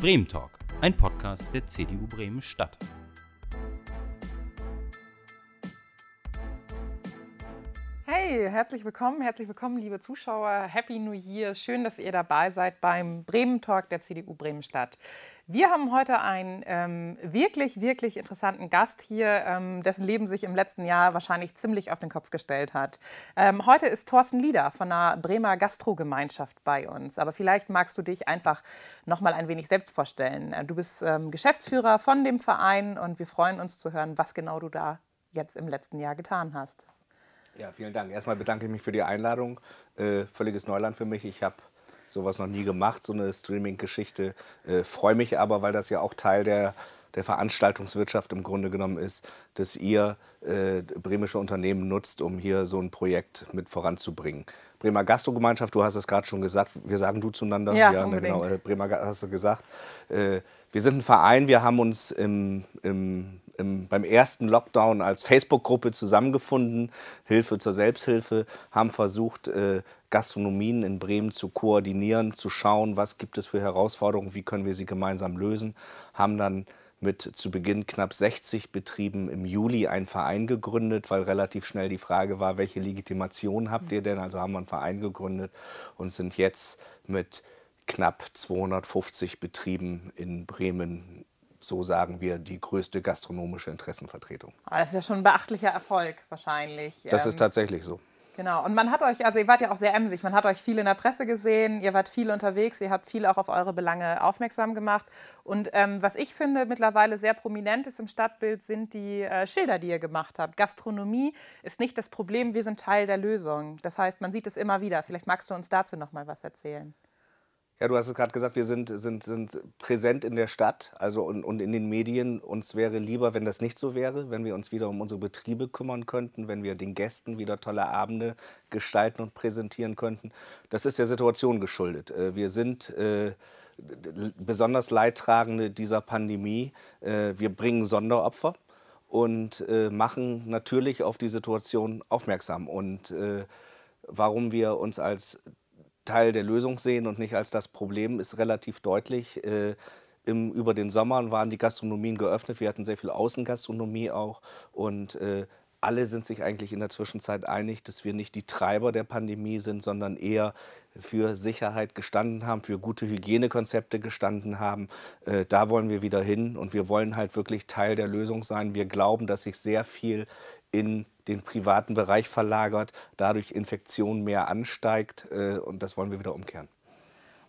Bremen Talk, ein Podcast der CDU Bremen Stadt. Hey, herzlich willkommen, herzlich willkommen, liebe Zuschauer. Happy New Year. Schön, dass ihr dabei seid beim Bremen Talk der CDU Bremen Stadt. Wir haben heute einen ähm, wirklich, wirklich interessanten Gast hier, ähm, dessen Leben sich im letzten Jahr wahrscheinlich ziemlich auf den Kopf gestellt hat. Ähm, heute ist Thorsten Lieder von der Bremer Gastrogemeinschaft bei uns. Aber vielleicht magst du dich einfach noch mal ein wenig selbst vorstellen. Äh, du bist ähm, Geschäftsführer von dem Verein und wir freuen uns zu hören, was genau du da jetzt im letzten Jahr getan hast. Ja, vielen Dank. Erstmal bedanke ich mich für die Einladung. Äh, völliges Neuland für mich. Ich habe sowas noch nie gemacht, so eine Streaming-Geschichte. Äh, Freue mich aber, weil das ja auch Teil der, der Veranstaltungswirtschaft im Grunde genommen ist, dass ihr äh, bremische Unternehmen nutzt, um hier so ein Projekt mit voranzubringen. Bremer Gastrogemeinschaft, du hast es gerade schon gesagt, wir sagen du zueinander. Ja, ja ne, genau, äh, Bremer hast du gesagt. Äh, wir sind ein Verein, wir haben uns im, im im, beim ersten Lockdown als Facebook-Gruppe zusammengefunden, Hilfe zur Selbsthilfe, haben versucht, äh, Gastronomien in Bremen zu koordinieren, zu schauen, was gibt es für Herausforderungen, wie können wir sie gemeinsam lösen, haben dann mit zu Beginn knapp 60 Betrieben im Juli einen Verein gegründet, weil relativ schnell die Frage war, welche Legitimation habt ihr denn? Also haben wir einen Verein gegründet und sind jetzt mit knapp 250 Betrieben in Bremen so sagen wir, die größte gastronomische Interessenvertretung. Aber das ist ja schon ein beachtlicher Erfolg wahrscheinlich. Das ist ähm, tatsächlich so. Genau. Und man hat euch, also ihr wart ja auch sehr emsig, man hat euch viel in der Presse gesehen, ihr wart viel unterwegs, ihr habt viel auch auf eure Belange aufmerksam gemacht. Und ähm, was ich finde mittlerweile sehr prominent ist im Stadtbild, sind die äh, Schilder, die ihr gemacht habt. Gastronomie ist nicht das Problem, wir sind Teil der Lösung. Das heißt, man sieht es immer wieder. Vielleicht magst du uns dazu noch mal was erzählen. Ja, du hast es gerade gesagt, wir sind, sind, sind präsent in der Stadt also und, und in den Medien. Uns wäre lieber, wenn das nicht so wäre, wenn wir uns wieder um unsere Betriebe kümmern könnten, wenn wir den Gästen wieder tolle Abende gestalten und präsentieren könnten. Das ist der Situation geschuldet. Äh, wir sind äh, besonders Leidtragende dieser Pandemie. Äh, wir bringen Sonderopfer und machen natürlich auf die Situation aufmerksam. Und warum wir uns als Teil der Lösung sehen und nicht als das Problem, ist relativ deutlich. Äh, im, über den Sommer waren die Gastronomien geöffnet. Wir hatten sehr viel Außengastronomie auch. Und äh, alle sind sich eigentlich in der Zwischenzeit einig, dass wir nicht die Treiber der Pandemie sind, sondern eher für Sicherheit gestanden haben, für gute Hygienekonzepte gestanden haben. Äh, da wollen wir wieder hin und wir wollen halt wirklich Teil der Lösung sein. Wir glauben, dass sich sehr viel in den privaten Bereich verlagert, dadurch Infektion mehr ansteigt äh, und das wollen wir wieder umkehren.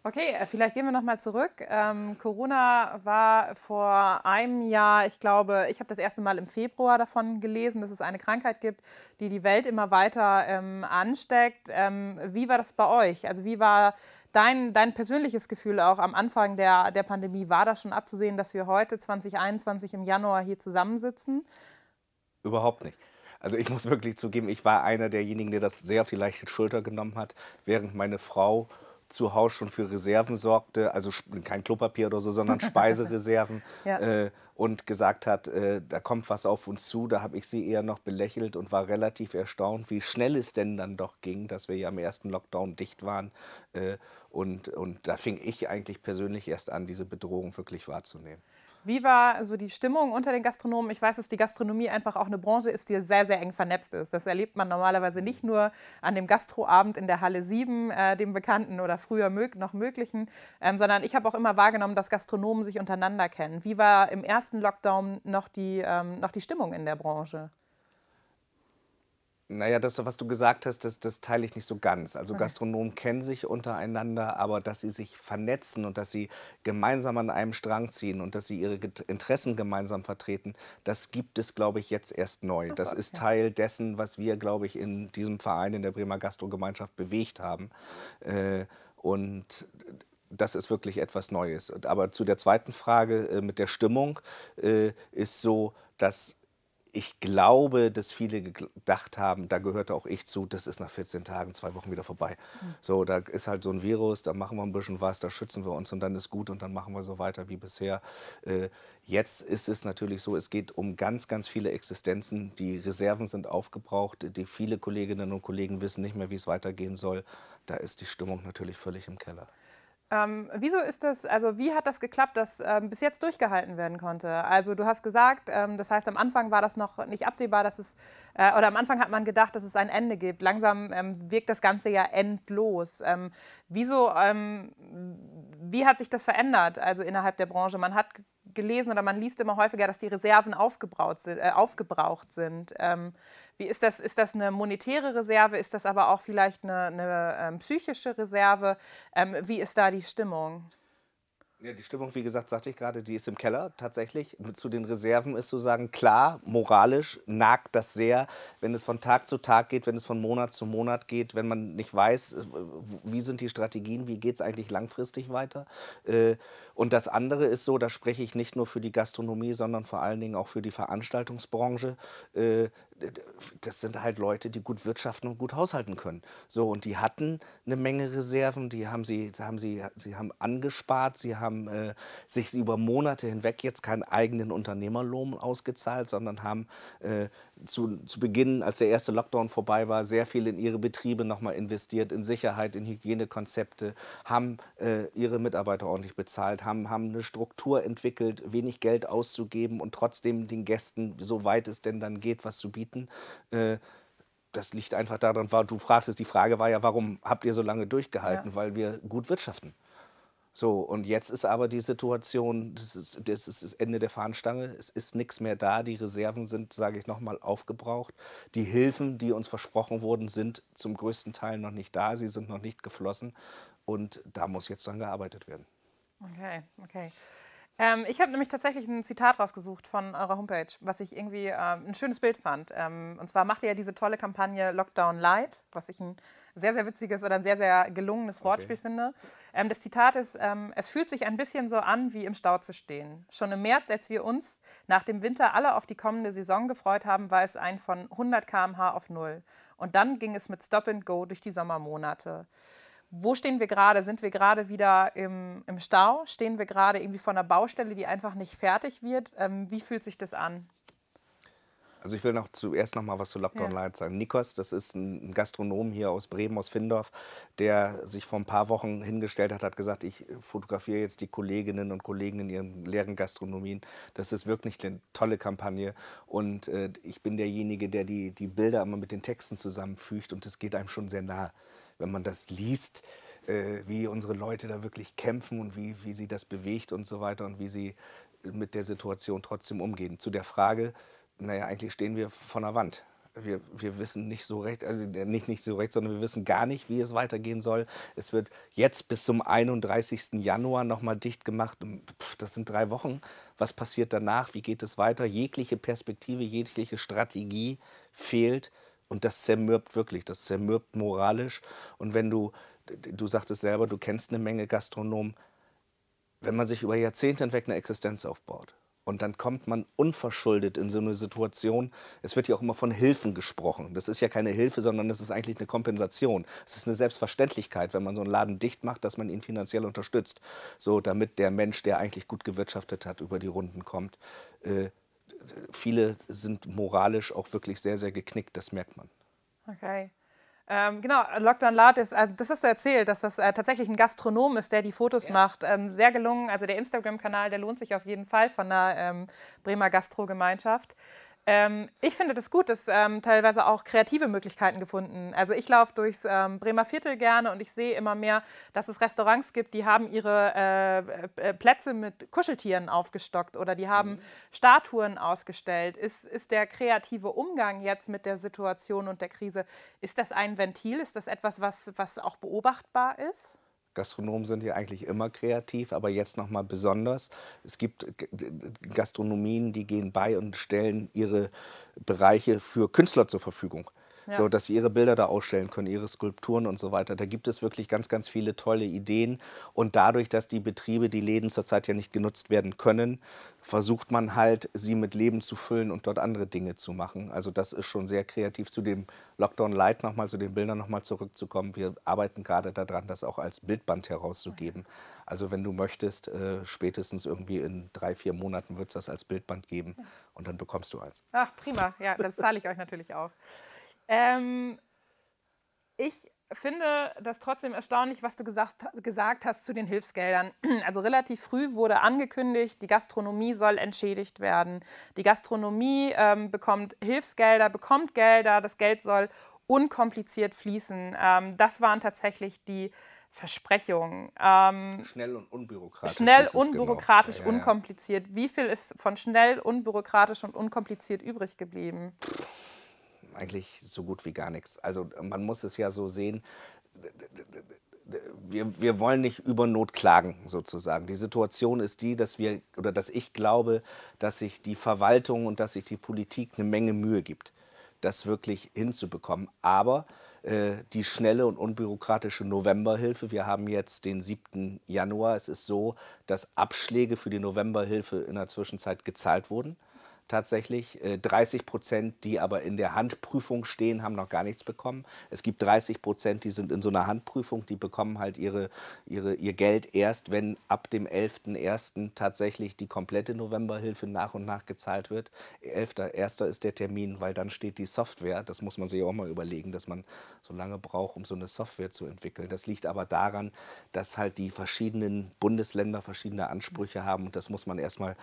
Okay, äh, vielleicht gehen wir noch mal zurück. Ähm, Corona war vor einem Jahr, ich glaube, ich habe das erste Mal im Februar davon gelesen, dass es eine Krankheit gibt, die die Welt immer weiter ähm, ansteckt. Ähm, wie war das bei euch? Also wie war dein, dein persönliches Gefühl auch am Anfang der, der Pandemie? War das schon abzusehen, dass wir heute 2021 im Januar hier zusammensitzen? Überhaupt nicht. Also ich muss wirklich zugeben, ich war einer derjenigen, der das sehr auf die leichte Schulter genommen hat, während meine Frau zu Hause schon für Reserven sorgte, also kein Klopapier oder so, sondern Speisereserven ja. äh, und gesagt hat, äh, da kommt was auf uns zu. Da habe ich sie eher noch belächelt und war relativ erstaunt, wie schnell es denn dann doch ging, dass wir ja im ersten Lockdown dicht waren. Äh, und, und da fing ich eigentlich persönlich erst an, diese Bedrohung wirklich wahrzunehmen. Wie war so die Stimmung unter den Gastronomen? Ich weiß, dass die Gastronomie einfach auch eine Branche ist, die sehr, sehr eng vernetzt ist. Das erlebt man normalerweise nicht nur an dem Gastroabend in der Halle 7, äh, dem bekannten oder früher mög noch möglichen, ähm, sondern ich habe auch immer wahrgenommen, dass Gastronomen sich untereinander kennen. Wie war im ersten Lockdown noch die, ähm, noch die Stimmung in der Branche? Naja, das, was du gesagt hast, das, das teile ich nicht so ganz. Also okay. Gastronomen kennen sich untereinander, aber dass sie sich vernetzen und dass sie gemeinsam an einem Strang ziehen und dass sie ihre Interessen gemeinsam vertreten, das gibt es, glaube ich, jetzt erst neu. Das ist Teil dessen, was wir, glaube ich, in diesem Verein, in der Bremer Gastrogemeinschaft bewegt haben. Äh, und das ist wirklich etwas Neues. Aber zu der zweiten Frage äh, mit der Stimmung äh, ist so, dass ich glaube, dass viele gedacht haben, da gehörte auch ich zu, das ist nach 14 Tagen, zwei Wochen wieder vorbei. Mhm. So, da ist halt so ein Virus, da machen wir ein bisschen was, da schützen wir uns und dann ist gut und dann machen wir so weiter wie bisher. Äh, jetzt ist es natürlich so, es geht um ganz, ganz viele Existenzen. Die Reserven sind aufgebraucht, die viele Kolleginnen und Kollegen wissen nicht mehr, wie es weitergehen soll. Da ist die Stimmung natürlich völlig im Keller. Ähm, wieso ist das, also wie hat das geklappt, dass ähm, bis jetzt durchgehalten werden konnte? Also du hast gesagt, ähm, das heißt am Anfang war das noch nicht absehbar, dass es, äh, oder am Anfang hat man gedacht, dass es ein Ende gibt. Langsam ähm, wirkt das Ganze ja endlos. Ähm, wieso, ähm, wie hat sich das verändert, also innerhalb der Branche? Man hat gelesen oder man liest immer häufiger, dass die Reserven aufgebraucht sind. Äh, aufgebraucht sind. Wie ist das? Ist das eine monetäre Reserve? Ist das aber auch vielleicht eine, eine ähm, psychische Reserve? Ähm, wie ist da die Stimmung? Ja, die Stimmung, wie gesagt, sagte ich gerade, die ist im Keller tatsächlich. Zu den Reserven ist sozusagen klar, moralisch nagt das sehr, wenn es von Tag zu Tag geht, wenn es von Monat zu Monat geht, wenn man nicht weiß, äh, wie sind die Strategien, wie geht es eigentlich langfristig weiter. Äh, und das andere ist so, da spreche ich nicht nur für die Gastronomie, sondern vor allen Dingen auch für die Veranstaltungsbranche. Das sind halt Leute, die gut wirtschaften und gut haushalten können. So, und die hatten eine Menge Reserven, die haben sie, haben sie, sie haben angespart, sie haben äh, sich über Monate hinweg jetzt keinen eigenen Unternehmerlohn ausgezahlt, sondern haben äh, zu, zu Beginn, als der erste Lockdown vorbei war, sehr viel in ihre Betriebe nochmal investiert, in Sicherheit, in Hygienekonzepte, haben äh, ihre Mitarbeiter ordentlich bezahlt, haben, haben eine Struktur entwickelt, wenig Geld auszugeben und trotzdem den Gästen, soweit es denn dann geht, was zu bieten. Äh, das liegt einfach daran, war, du fragtest, die Frage war ja, warum habt ihr so lange durchgehalten? Ja. Weil wir gut wirtschaften. So, und jetzt ist aber die Situation, das ist, das ist das Ende der Fahnenstange, es ist nichts mehr da, die Reserven sind, sage ich nochmal, aufgebraucht. Die Hilfen, die uns versprochen wurden, sind zum größten Teil noch nicht da, sie sind noch nicht geflossen und da muss jetzt dann gearbeitet werden. Okay, okay. Ähm, ich habe nämlich tatsächlich ein Zitat rausgesucht von eurer Homepage, was ich irgendwie äh, ein schönes Bild fand. Ähm, und zwar macht ihr ja diese tolle Kampagne Lockdown Light, was ich ein sehr, sehr witziges oder ein sehr, sehr gelungenes Wortspiel okay. finde. Ähm, das Zitat ist, ähm, es fühlt sich ein bisschen so an, wie im Stau zu stehen. Schon im März, als wir uns nach dem Winter alle auf die kommende Saison gefreut haben, war es ein von 100 km/h auf Null. Und dann ging es mit Stop and Go durch die Sommermonate. Wo stehen wir gerade? Sind wir gerade wieder im, im Stau? Stehen wir gerade irgendwie vor einer Baustelle, die einfach nicht fertig wird? Ähm, wie fühlt sich das an? Also ich will noch zuerst noch mal was zu Lockdown ja. Light sagen. Nikos, das ist ein Gastronom hier aus Bremen, aus Findorf, der sich vor ein paar Wochen hingestellt hat, hat gesagt, ich fotografiere jetzt die Kolleginnen und Kollegen in ihren leeren Gastronomien. Das ist wirklich eine tolle Kampagne und äh, ich bin derjenige, der die, die Bilder immer mit den Texten zusammenfügt und das geht einem schon sehr nah, wenn man das liest, äh, wie unsere Leute da wirklich kämpfen und wie, wie sie das bewegt und so weiter und wie sie mit der Situation trotzdem umgehen. Zu der Frage, naja, eigentlich stehen wir vor einer Wand. Wir, wir wissen nicht so recht, also nicht, nicht so recht, sondern wir wissen gar nicht, wie es weitergehen soll. Es wird jetzt bis zum 31. Januar nochmal dicht gemacht. Pff, das sind drei Wochen. Was passiert danach? Wie geht es weiter? Jegliche Perspektive, jegliche Strategie fehlt. Und das zermürbt wirklich, das zermürbt moralisch. Und wenn du, du sagtest selber, du kennst eine Menge Gastronomen, wenn man sich über Jahrzehnte hinweg eine Existenz aufbaut, und dann kommt man unverschuldet in so eine Situation. Es wird ja auch immer von Hilfen gesprochen. Das ist ja keine Hilfe, sondern das ist eigentlich eine Kompensation. Es ist eine Selbstverständlichkeit, wenn man so einen Laden dicht macht, dass man ihn finanziell unterstützt. So, damit der Mensch, der eigentlich gut gewirtschaftet hat, über die Runden kommt. Äh, viele sind moralisch auch wirklich sehr, sehr geknickt. Das merkt man. Okay. Ähm, genau, Lockdown Loud ist, also das hast du erzählt, dass das äh, tatsächlich ein Gastronom ist, der die Fotos ja. macht. Ähm, sehr gelungen. Also der Instagram-Kanal, der lohnt sich auf jeden Fall von der ähm, Bremer Gastro-Gemeinschaft. Ähm, ich finde das gut, dass ähm, teilweise auch kreative Möglichkeiten gefunden. Also ich laufe durchs ähm, Bremer Viertel gerne und ich sehe immer mehr, dass es Restaurants gibt, die haben ihre äh, äh, Plätze mit Kuscheltieren aufgestockt oder die haben mhm. Statuen ausgestellt. Ist, ist der kreative Umgang jetzt mit der Situation und der Krise, ist das ein Ventil? Ist das etwas, was, was auch beobachtbar ist? Gastronomen sind ja eigentlich immer kreativ, aber jetzt noch mal besonders. Es gibt Gastronomien, die gehen bei und stellen ihre Bereiche für Künstler zur Verfügung ja. so dass sie ihre Bilder da ausstellen können, ihre Skulpturen und so weiter. Da gibt es wirklich ganz, ganz viele tolle Ideen. Und dadurch, dass die Betriebe, die Läden zurzeit ja nicht genutzt werden können, versucht man halt, sie mit Leben zu füllen und dort andere Dinge zu machen. Also das ist schon sehr kreativ. Zu dem Lockdown Light nochmal, zu den Bildern nochmal zurückzukommen. Wir arbeiten gerade daran, das auch als Bildband herauszugeben. Also wenn du möchtest, äh, spätestens irgendwie in drei, vier Monaten wird es das als Bildband geben und dann bekommst du eins. Ach, prima. Ja, das zahle ich euch natürlich auch. Ähm, ich finde das trotzdem erstaunlich, was du gesagt, gesagt hast zu den Hilfsgeldern. Also relativ früh wurde angekündigt, die Gastronomie soll entschädigt werden. Die Gastronomie ähm, bekommt Hilfsgelder, bekommt Gelder, das Geld soll unkompliziert fließen. Ähm, das waren tatsächlich die Versprechungen. Ähm, schnell und unbürokratisch. Schnell, unbürokratisch, genau. unkompliziert. Wie viel ist von schnell, unbürokratisch und unkompliziert übrig geblieben? Eigentlich so gut wie gar nichts. Also man muss es ja so sehen, wir, wir wollen nicht über Not klagen, sozusagen. Die Situation ist die, dass wir oder dass ich glaube, dass sich die Verwaltung und dass sich die Politik eine Menge Mühe gibt, das wirklich hinzubekommen. Aber äh, die schnelle und unbürokratische Novemberhilfe, wir haben jetzt den 7. Januar, es ist so, dass Abschläge für die Novemberhilfe in der Zwischenzeit gezahlt wurden tatsächlich. 30 äh, Prozent, die aber in der Handprüfung stehen, haben noch gar nichts bekommen. Es gibt 30 Prozent, die sind in so einer Handprüfung, die bekommen halt ihre, ihre, ihr Geld erst, wenn ab dem 11.01. tatsächlich die komplette Novemberhilfe nach und nach gezahlt wird. 11.01. ist der Termin, weil dann steht die Software. Das muss man sich auch mal überlegen, dass man so lange braucht, um so eine Software zu entwickeln. Das liegt aber daran, dass halt die verschiedenen Bundesländer verschiedene Ansprüche haben und das muss man erstmal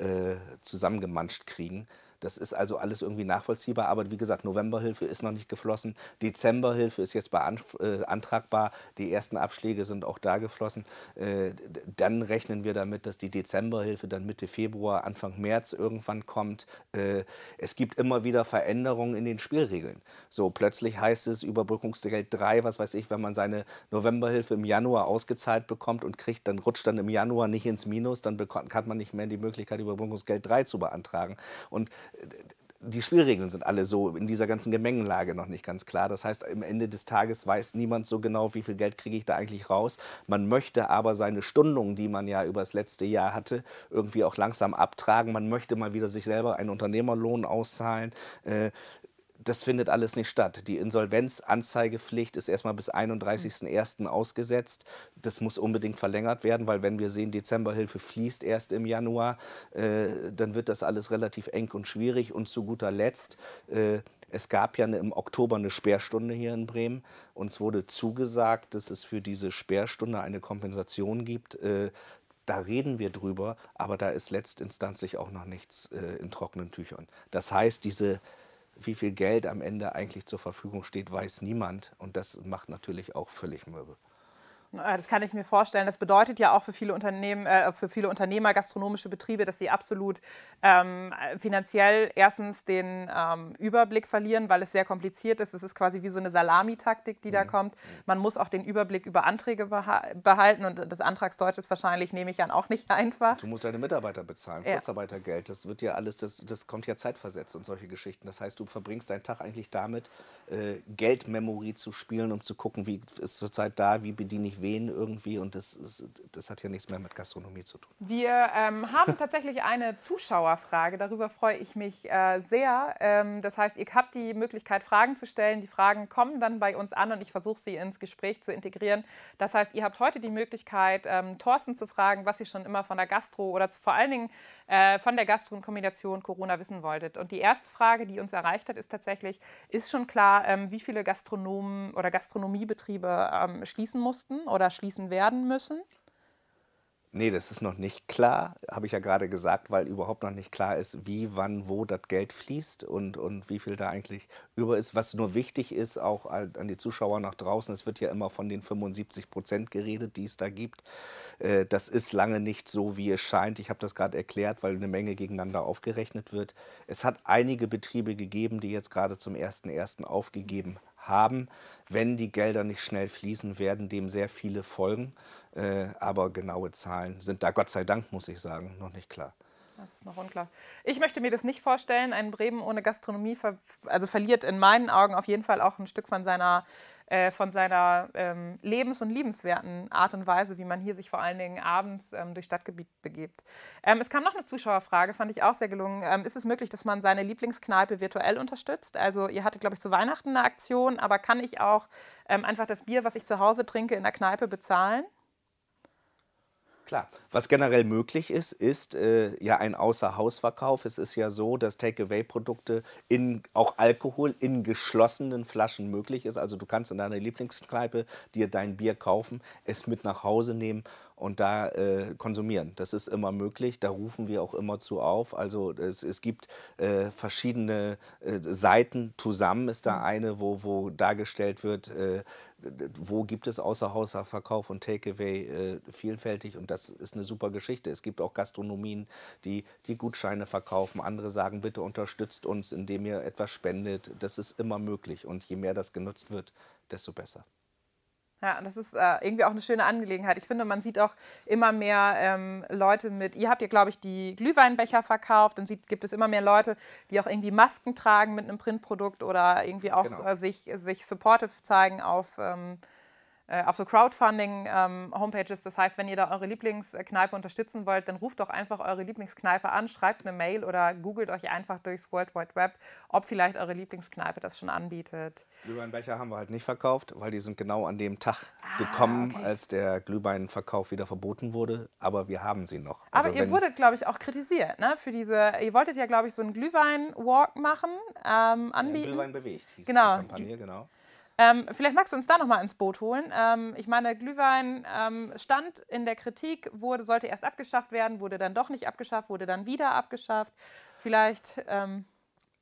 äh, zusammengemanscht kriegen. Das ist also alles irgendwie nachvollziehbar. Aber wie gesagt, Novemberhilfe ist noch nicht geflossen. Dezemberhilfe ist jetzt beantragbar. Äh, die ersten Abschläge sind auch da geflossen. Äh, dann rechnen wir damit, dass die Dezemberhilfe dann Mitte Februar, Anfang März irgendwann kommt. Äh, es gibt immer wieder Veränderungen in den Spielregeln. So plötzlich heißt es Überbrückungsgeld 3, was weiß ich, wenn man seine Novemberhilfe im Januar ausgezahlt bekommt und kriegt, dann rutscht dann im Januar nicht ins Minus, dann hat man nicht mehr die Möglichkeit, Überbrückungsgeld 3 zu beantragen. Und die Spielregeln sind alle so in dieser ganzen Gemengenlage noch nicht ganz klar. Das heißt, am Ende des Tages weiß niemand so genau, wie viel Geld kriege ich da eigentlich raus. Man möchte aber seine Stundungen, die man ja über das letzte Jahr hatte, irgendwie auch langsam abtragen. Man möchte mal wieder sich selber einen Unternehmerlohn auszahlen. Äh, das findet alles nicht statt. Die Insolvenzanzeigepflicht ist erstmal bis 31.01. ausgesetzt. Das muss unbedingt verlängert werden, weil wenn wir sehen, Dezemberhilfe fließt erst im Januar, äh, dann wird das alles relativ eng und schwierig. Und zu guter Letzt, äh, es gab ja eine, im Oktober eine Sperrstunde hier in Bremen. Uns wurde zugesagt, dass es für diese Sperrstunde eine Kompensation gibt. Äh, da reden wir drüber, aber da ist letztinstanzlich auch noch nichts äh, in trockenen Tüchern. Das heißt, diese wie viel Geld am Ende eigentlich zur Verfügung steht, weiß niemand. Und das macht natürlich auch völlig mürbe. Das kann ich mir vorstellen. Das bedeutet ja auch für viele Unternehmen, äh, für viele Unternehmer, gastronomische Betriebe, dass sie absolut ähm, finanziell erstens den ähm, Überblick verlieren, weil es sehr kompliziert ist. Es ist quasi wie so eine Salamitaktik, die mhm. da kommt. Man muss auch den Überblick über Anträge beha behalten und das Antragsdeutsch ist wahrscheinlich, nehme ich an, auch nicht einfach. Du musst deine Mitarbeiter bezahlen, ja. Kurzarbeitergeld. Das wird ja alles, das, das kommt ja zeitversetzt und solche Geschichten. Das heißt, du verbringst deinen Tag eigentlich damit, äh, Geldmemory zu spielen, um zu gucken, wie ist zurzeit da, wie bediene ich wen irgendwie und das, ist, das hat ja nichts mehr mit Gastronomie zu tun. Wir ähm, haben tatsächlich eine Zuschauerfrage, darüber freue ich mich äh, sehr. Ähm, das heißt, ihr habt die Möglichkeit, Fragen zu stellen. Die Fragen kommen dann bei uns an und ich versuche sie ins Gespräch zu integrieren. Das heißt, ihr habt heute die Möglichkeit, ähm, Thorsten zu fragen, was ihr schon immer von der Gastro oder vor allen Dingen äh, von der Gastro in Kombination Corona wissen wolltet. Und die erste Frage, die uns erreicht hat, ist tatsächlich, ist schon klar, ähm, wie viele Gastronomen oder Gastronomiebetriebe ähm, schließen mussten oder schließen werden müssen? Nee, das ist noch nicht klar, habe ich ja gerade gesagt, weil überhaupt noch nicht klar ist, wie, wann, wo das Geld fließt und, und wie viel da eigentlich über ist. Was nur wichtig ist, auch an die Zuschauer nach draußen, es wird ja immer von den 75 Prozent geredet, die es da gibt. Äh, das ist lange nicht so, wie es scheint. Ich habe das gerade erklärt, weil eine Menge gegeneinander aufgerechnet wird. Es hat einige Betriebe gegeben, die jetzt gerade zum 1.1. aufgegeben haben. Wenn die Gelder nicht schnell fließen, werden dem sehr viele folgen. Äh, aber genaue Zahlen sind da, Gott sei Dank, muss ich sagen, noch nicht klar. Das ist noch unklar. Ich möchte mir das nicht vorstellen. Ein Bremen ohne Gastronomie ver also verliert in meinen Augen auf jeden Fall auch ein Stück von seiner äh, von seiner ähm, lebens- und liebenswerten Art und Weise, wie man hier sich vor allen Dingen abends ähm, durch Stadtgebiet begibt. Ähm, es kam noch eine Zuschauerfrage, fand ich auch sehr gelungen. Ähm, ist es möglich, dass man seine Lieblingskneipe virtuell unterstützt? Also ihr hattet, glaube ich, zu Weihnachten eine Aktion, aber kann ich auch ähm, einfach das Bier, was ich zu Hause trinke, in der Kneipe bezahlen? Klar. Was generell möglich ist, ist äh, ja ein Außerhausverkauf. Es ist ja so, dass Takeaway-Produkte in auch Alkohol in geschlossenen Flaschen möglich ist. Also du kannst in deiner Lieblingskneipe dir dein Bier kaufen, es mit nach Hause nehmen und da äh, konsumieren. Das ist immer möglich, da rufen wir auch immer zu auf. Also es, es gibt äh, verschiedene äh, Seiten, zusammen ist da mhm. eine, wo, wo dargestellt wird, äh, wo gibt es Außerhausverkauf und Takeaway äh, vielfältig und das ist eine super Geschichte. Es gibt auch Gastronomien, die die Gutscheine verkaufen. Andere sagen, bitte unterstützt uns, indem ihr etwas spendet. Das ist immer möglich und je mehr das genutzt wird, desto besser. Ja, das ist äh, irgendwie auch eine schöne Angelegenheit. Ich finde, man sieht auch immer mehr ähm, Leute mit, ihr habt ja, glaube ich, die Glühweinbecher verkauft, dann sieht, gibt es immer mehr Leute, die auch irgendwie Masken tragen mit einem Printprodukt oder irgendwie auch genau. äh, sich, sich supportive zeigen auf ähm, äh, auf so Crowdfunding-Homepages. Ähm, das heißt, wenn ihr da eure Lieblingskneipe unterstützen wollt, dann ruft doch einfach eure Lieblingskneipe an, schreibt eine Mail oder googelt euch einfach durchs World Wide Web, ob vielleicht eure Lieblingskneipe das schon anbietet. Glühweinbecher haben wir halt nicht verkauft, weil die sind genau an dem Tag ah, gekommen, okay. als der Glühweinverkauf wieder verboten wurde. Aber wir haben sie noch. Also Aber ihr wurdet, glaube ich, auch kritisiert ne? für diese. Ihr wolltet ja, glaube ich, so einen Glühwein-Walk machen, ähm, anbieten. Ja, Glühwein bewegt hieß genau. die Kampagne, genau. Ähm, vielleicht magst du uns da nochmal ins Boot holen. Ähm, ich meine, Glühwein ähm, stand in der Kritik, wurde, sollte erst abgeschafft werden, wurde dann doch nicht abgeschafft, wurde dann wieder abgeschafft. Vielleicht. Ähm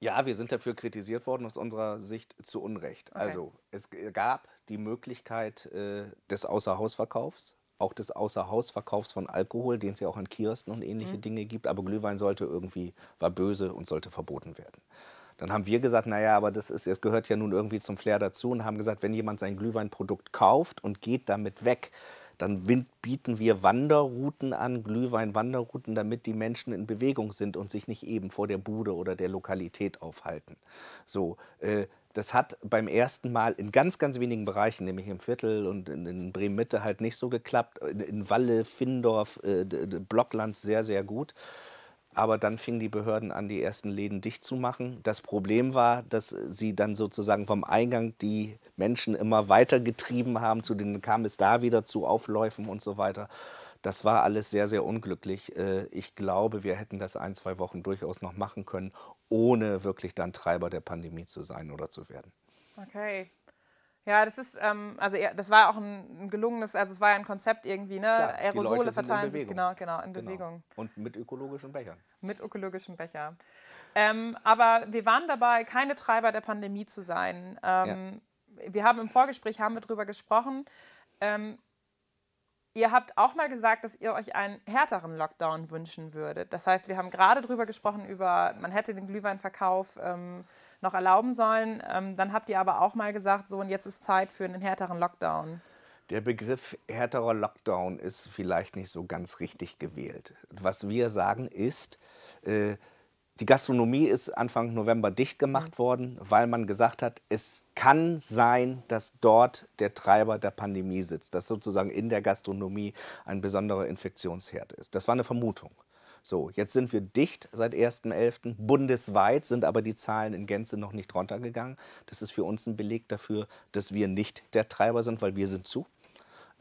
ja, wir sind dafür kritisiert worden, aus unserer Sicht zu Unrecht. Okay. Also, es gab die Möglichkeit äh, des Außerhausverkaufs auch des Außerhausverkaufs von Alkohol, den es ja auch an Kiosken und ähnliche mhm. Dinge gibt. Aber Glühwein sollte irgendwie, war böse und sollte verboten werden. Dann haben wir gesagt, naja, aber das, ist, das gehört ja nun irgendwie zum Flair dazu und haben gesagt, wenn jemand sein Glühweinprodukt kauft und geht damit weg, dann bieten wir Wanderrouten an, Glühwein-Wanderrouten, damit die Menschen in Bewegung sind und sich nicht eben vor der Bude oder der Lokalität aufhalten. So, äh, das hat beim ersten Mal in ganz, ganz wenigen Bereichen, nämlich im Viertel und in, in Bremen-Mitte, halt nicht so geklappt. In, in Walle, Findorf, äh, Blockland sehr, sehr gut. Aber dann fingen die Behörden an, die ersten Läden dicht zu machen. Das Problem war, dass sie dann sozusagen vom Eingang die Menschen immer weiter getrieben haben. Zu denen kam es da wieder zu Aufläufen und so weiter. Das war alles sehr, sehr unglücklich. Äh, ich glaube, wir hätten das ein, zwei Wochen durchaus noch machen können, ohne wirklich dann Treiber der Pandemie zu sein oder zu werden. Okay. Ja, das ist, ähm, also das war auch ein, gelungenes, also es war ja ein Konzept irgendwie, ne? Klar, Aerosole verteilen. Genau, genau, in genau. Bewegung. Und mit ökologischen Bechern. Mit ökologischen Bechern. Ähm, aber wir waren dabei, keine Treiber der Pandemie zu sein. Ähm, ja. Wir haben im Vorgespräch haben wir darüber gesprochen. Ähm, ihr habt auch mal gesagt, dass ihr euch einen härteren Lockdown wünschen würdet. Das heißt, wir haben gerade darüber gesprochen, über, man hätte den Glühweinverkauf ähm, noch erlauben sollen. Ähm, dann habt ihr aber auch mal gesagt, so und jetzt ist Zeit für einen härteren Lockdown. Der Begriff härterer Lockdown ist vielleicht nicht so ganz richtig gewählt. Was wir sagen ist, äh, die Gastronomie ist Anfang November dicht gemacht mhm. worden, weil man gesagt hat, es kann sein, dass dort der Treiber der Pandemie sitzt, dass sozusagen in der Gastronomie ein besonderer Infektionsherd ist. Das war eine Vermutung. So, jetzt sind wir dicht seit 1.11. Bundesweit sind aber die Zahlen in Gänze noch nicht runtergegangen. Das ist für uns ein Beleg dafür, dass wir nicht der Treiber sind, weil wir sind zu.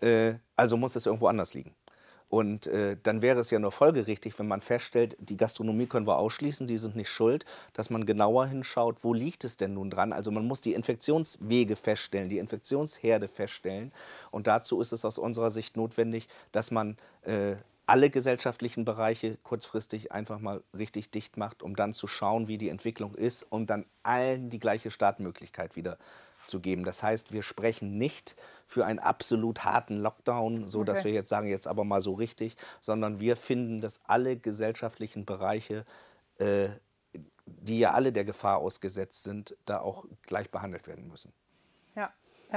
Äh, also muss es irgendwo anders liegen. Und äh, dann wäre es ja nur folgerichtig, wenn man feststellt, die Gastronomie können wir ausschließen, die sind nicht schuld, dass man genauer hinschaut, wo liegt es denn nun dran. Also man muss die Infektionswege feststellen, die Infektionsherde feststellen. Und dazu ist es aus unserer Sicht notwendig, dass man äh, alle gesellschaftlichen Bereiche kurzfristig einfach mal richtig dicht macht, um dann zu schauen, wie die Entwicklung ist und dann allen die gleiche Startmöglichkeit wieder zu geben. Das heißt, wir sprechen nicht für einen absolut harten Lockdown, so dass okay. wir jetzt sagen, jetzt aber mal so richtig, sondern wir finden, dass alle gesellschaftlichen Bereiche, äh, die ja alle der Gefahr ausgesetzt sind, da auch gleich behandelt werden müssen. Ja,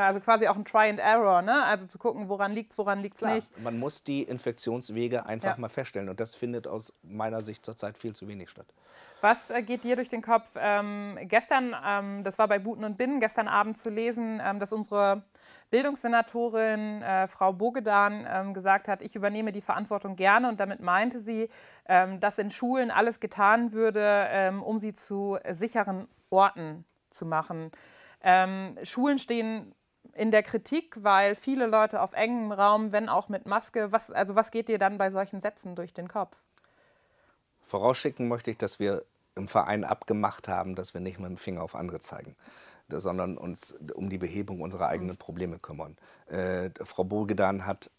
also quasi auch ein Try and Error, ne? Also zu gucken, woran liegt es, woran liegt es nicht. Man muss die Infektionswege einfach ja. mal feststellen und das findet aus meiner Sicht zurzeit viel zu wenig statt. Was äh, geht dir durch den Kopf? Ähm, gestern, ähm, das war bei Buten und Binnen, gestern Abend zu lesen, ähm, dass unsere Bildungssenatorin äh, Frau Bogedan ähm, gesagt hat, ich übernehme die Verantwortung gerne und damit meinte sie, ähm, dass in Schulen alles getan würde, ähm, um sie zu sicheren Orten zu machen. Schulen stehen in der Kritik, weil viele Leute auf engem Raum, wenn auch mit Maske, was, also was geht dir dann bei solchen Sätzen durch den Kopf? Vorausschicken möchte ich, dass wir im Verein abgemacht haben, dass wir nicht mit dem Finger auf andere zeigen, sondern uns um die Behebung unserer eigenen Probleme kümmern. Äh, Frau Burgedan hat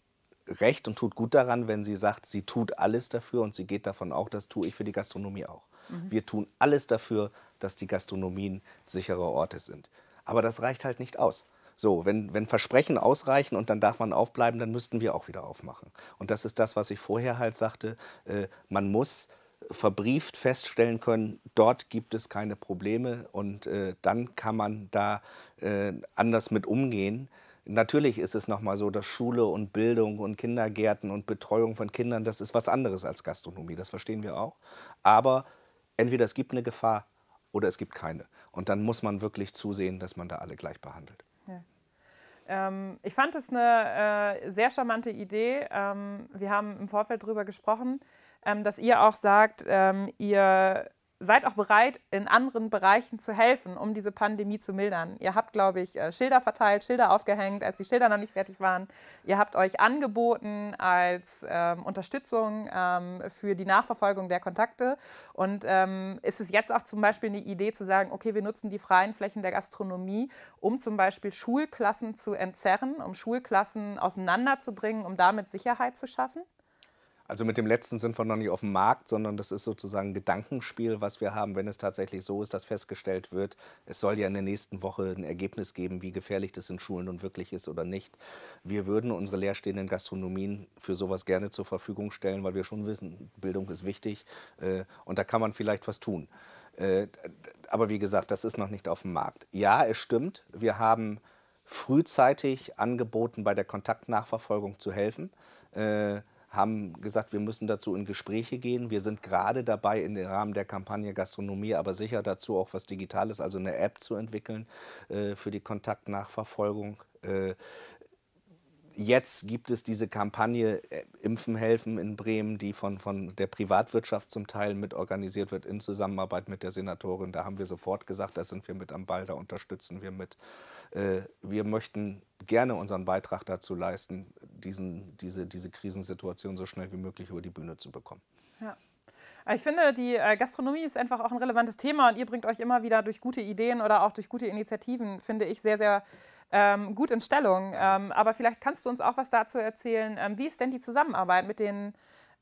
recht und tut gut daran, wenn sie sagt, sie tut alles dafür und sie geht davon auch, das tue ich für die Gastronomie auch. Mhm. Wir tun alles dafür, dass die Gastronomien sichere Orte sind. Aber das reicht halt nicht aus. So, wenn, wenn Versprechen ausreichen und dann darf man aufbleiben, dann müssten wir auch wieder aufmachen. Und das ist das, was ich vorher halt sagte. Äh, man muss verbrieft feststellen können, dort gibt es keine Probleme und äh, dann kann man da äh, anders mit umgehen. Natürlich ist es nochmal so, dass Schule und Bildung und Kindergärten und Betreuung von Kindern, das ist was anderes als Gastronomie, das verstehen wir auch. Aber entweder es gibt eine Gefahr oder es gibt keine. Und dann muss man wirklich zusehen, dass man da alle gleich behandelt. Ähm, ich fand es eine äh, sehr charmante Idee. Ähm, wir haben im Vorfeld darüber gesprochen, ähm, dass ihr auch sagt, ähm, ihr seid auch bereit, in anderen Bereichen zu helfen, um diese Pandemie zu mildern. Ihr habt, glaube ich, äh, Schilder verteilt, Schilder aufgehängt, als die Schilder noch nicht fertig waren. Ihr habt euch angeboten als ähm, Unterstützung ähm, für die Nachverfolgung der Kontakte. Und ähm, ist es jetzt auch zum Beispiel eine Idee zu sagen, okay, wir nutzen die freien Flächen der Gastronomie, um zum Beispiel Schulklassen zu entzerren, um Schulklassen auseinanderzubringen, um damit Sicherheit zu schaffen? Also mit dem letzten sind wir noch nicht auf dem Markt, sondern das ist sozusagen ein Gedankenspiel, was wir haben, wenn es tatsächlich so ist, dass festgestellt wird, es soll ja in der nächsten Woche ein Ergebnis geben, wie gefährlich das in Schulen nun wirklich ist oder nicht. Wir würden unsere leerstehenden Gastronomien für sowas gerne zur Verfügung stellen, weil wir schon wissen, Bildung ist wichtig äh, und da kann man vielleicht was tun. Äh, aber wie gesagt, das ist noch nicht auf dem Markt. Ja, es stimmt, wir haben frühzeitig angeboten, bei der Kontaktnachverfolgung zu helfen. Äh, haben gesagt, wir müssen dazu in Gespräche gehen. Wir sind gerade dabei, im Rahmen der Kampagne Gastronomie, aber sicher dazu auch was Digitales, also eine App zu entwickeln äh, für die Kontaktnachverfolgung. Äh, jetzt gibt es diese Kampagne äh, Impfen helfen in Bremen, die von, von der Privatwirtschaft zum Teil mit organisiert wird in Zusammenarbeit mit der Senatorin. Da haben wir sofort gesagt, da sind wir mit am Ball, da unterstützen wir mit. Äh, wir möchten gerne unseren Beitrag dazu leisten, diesen, diese, diese Krisensituation so schnell wie möglich über die Bühne zu bekommen. Ja. Ich finde, die äh, Gastronomie ist einfach auch ein relevantes Thema und ihr bringt euch immer wieder durch gute Ideen oder auch durch gute Initiativen, finde ich, sehr, sehr ähm, gut in Stellung. Ähm, aber vielleicht kannst du uns auch was dazu erzählen. Ähm, wie ist denn die Zusammenarbeit mit den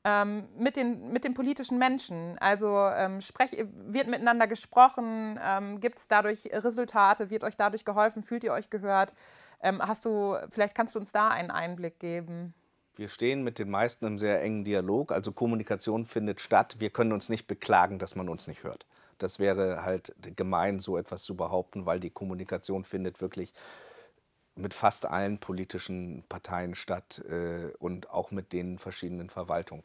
ähm, mit, den, mit den politischen Menschen? Also ähm, sprech, wird miteinander gesprochen? Ähm, Gibt es dadurch Resultate? Wird euch dadurch geholfen? Fühlt ihr euch gehört? Hast du, vielleicht kannst du uns da einen Einblick geben. Wir stehen mit den meisten im sehr engen Dialog. Also Kommunikation findet statt. Wir können uns nicht beklagen, dass man uns nicht hört. Das wäre halt gemein, so etwas zu behaupten, weil die Kommunikation findet wirklich mit fast allen politischen Parteien statt äh, und auch mit den verschiedenen Verwaltungen.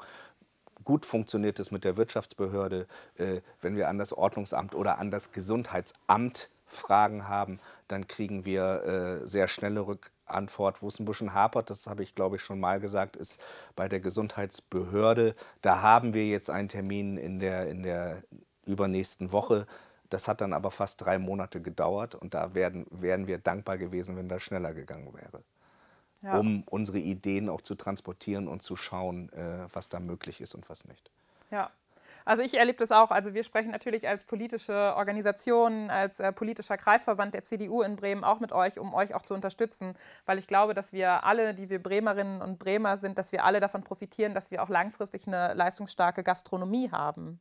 Gut funktioniert es mit der Wirtschaftsbehörde, äh, wenn wir an das Ordnungsamt oder an das Gesundheitsamt Fragen haben, dann kriegen wir äh, sehr schnelle Rückantwort. Wo es ein bisschen hapert, das habe ich glaube ich schon mal gesagt, ist bei der Gesundheitsbehörde. Da haben wir jetzt einen Termin in der, in der übernächsten Woche. Das hat dann aber fast drei Monate gedauert und da werden, wären wir dankbar gewesen, wenn das schneller gegangen wäre. Ja. Um unsere Ideen auch zu transportieren und zu schauen, äh, was da möglich ist und was nicht. Ja, also ich erlebe das auch. Also wir sprechen natürlich als politische Organisation, als äh, politischer Kreisverband der CDU in Bremen auch mit euch, um euch auch zu unterstützen, weil ich glaube, dass wir alle, die wir Bremerinnen und Bremer sind, dass wir alle davon profitieren, dass wir auch langfristig eine leistungsstarke Gastronomie haben.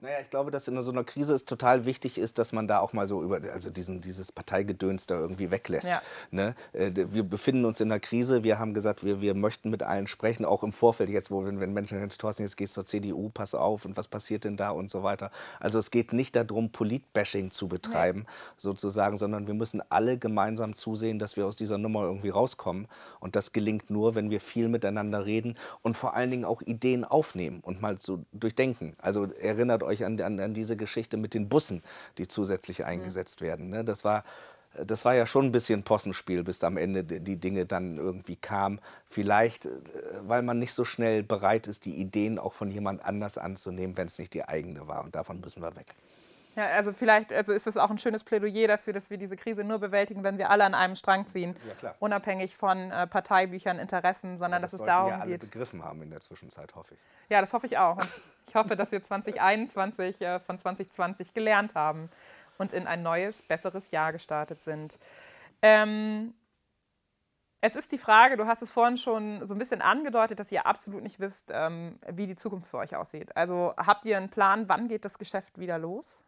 Naja, ich glaube, dass in so einer Krise es total wichtig ist, dass man da auch mal so über also diesen, dieses Parteigedöns da irgendwie weglässt. Ja. Ne? Äh, wir befinden uns in einer Krise. Wir haben gesagt, wir, wir möchten mit allen sprechen, auch im Vorfeld jetzt, wo wenn, wenn Menschen jetzt Thorsten, jetzt gehst zur CDU, pass auf und was passiert denn da und so weiter. Also es geht nicht darum, Politbashing zu betreiben, nee. sozusagen, sondern wir müssen alle gemeinsam zusehen, dass wir aus dieser Nummer irgendwie rauskommen. Und das gelingt nur, wenn wir viel miteinander reden und vor allen Dingen auch Ideen aufnehmen und mal so durchdenken. Also erinnern erinnert euch an, an, an diese Geschichte mit den Bussen, die zusätzlich eingesetzt werden. Ne? Das war das war ja schon ein bisschen Possenspiel, bis am Ende die Dinge dann irgendwie kamen. Vielleicht, äh, weil man nicht so schnell bereit ist, die Ideen auch von jemand anders anzunehmen, wenn es nicht die eigene war. Und davon müssen wir weg. Ja, also vielleicht also ist es auch ein schönes Plädoyer dafür, dass wir diese Krise nur bewältigen, wenn wir alle an einem Strang ziehen, ja, unabhängig von äh, Parteibüchern, Interessen, sondern ja, das dass es darum wir alle geht. begriffen haben in der Zwischenzeit, hoffe ich. Ja, das hoffe ich auch. Und ich hoffe, dass wir 2021 äh, von 2020 gelernt haben und in ein neues, besseres Jahr gestartet sind. Ähm, es ist die Frage, du hast es vorhin schon so ein bisschen angedeutet, dass ihr absolut nicht wisst, ähm, wie die Zukunft für euch aussieht. Also habt ihr einen Plan, wann geht das Geschäft wieder los?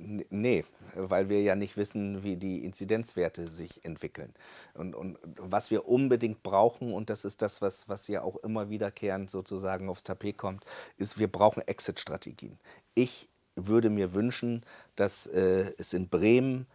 Nee, weil wir ja nicht wissen, wie die Inzidenzwerte sich entwickeln. Und, und was wir unbedingt brauchen, und das ist das, was, was ja auch immer wiederkehrend sozusagen aufs Tapet kommt, ist, wir brauchen Exit-Strategien. Ich würde mir wünschen, dass äh, es in Bremen